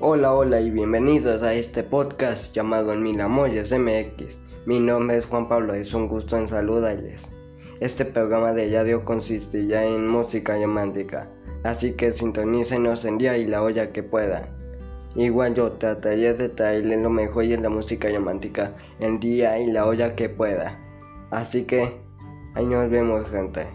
Hola, hola y bienvenidos a este podcast llamado En Mil Amores MX. Mi nombre es Juan Pablo, es un gusto en saludarles. Este programa de radio consiste ya en música romántica, así que sintonícenos en día y la olla que pueda. Igual yo trataré de traerles lo mejor de la música romántica en día y la olla que pueda. Así que, ahí nos vemos gente.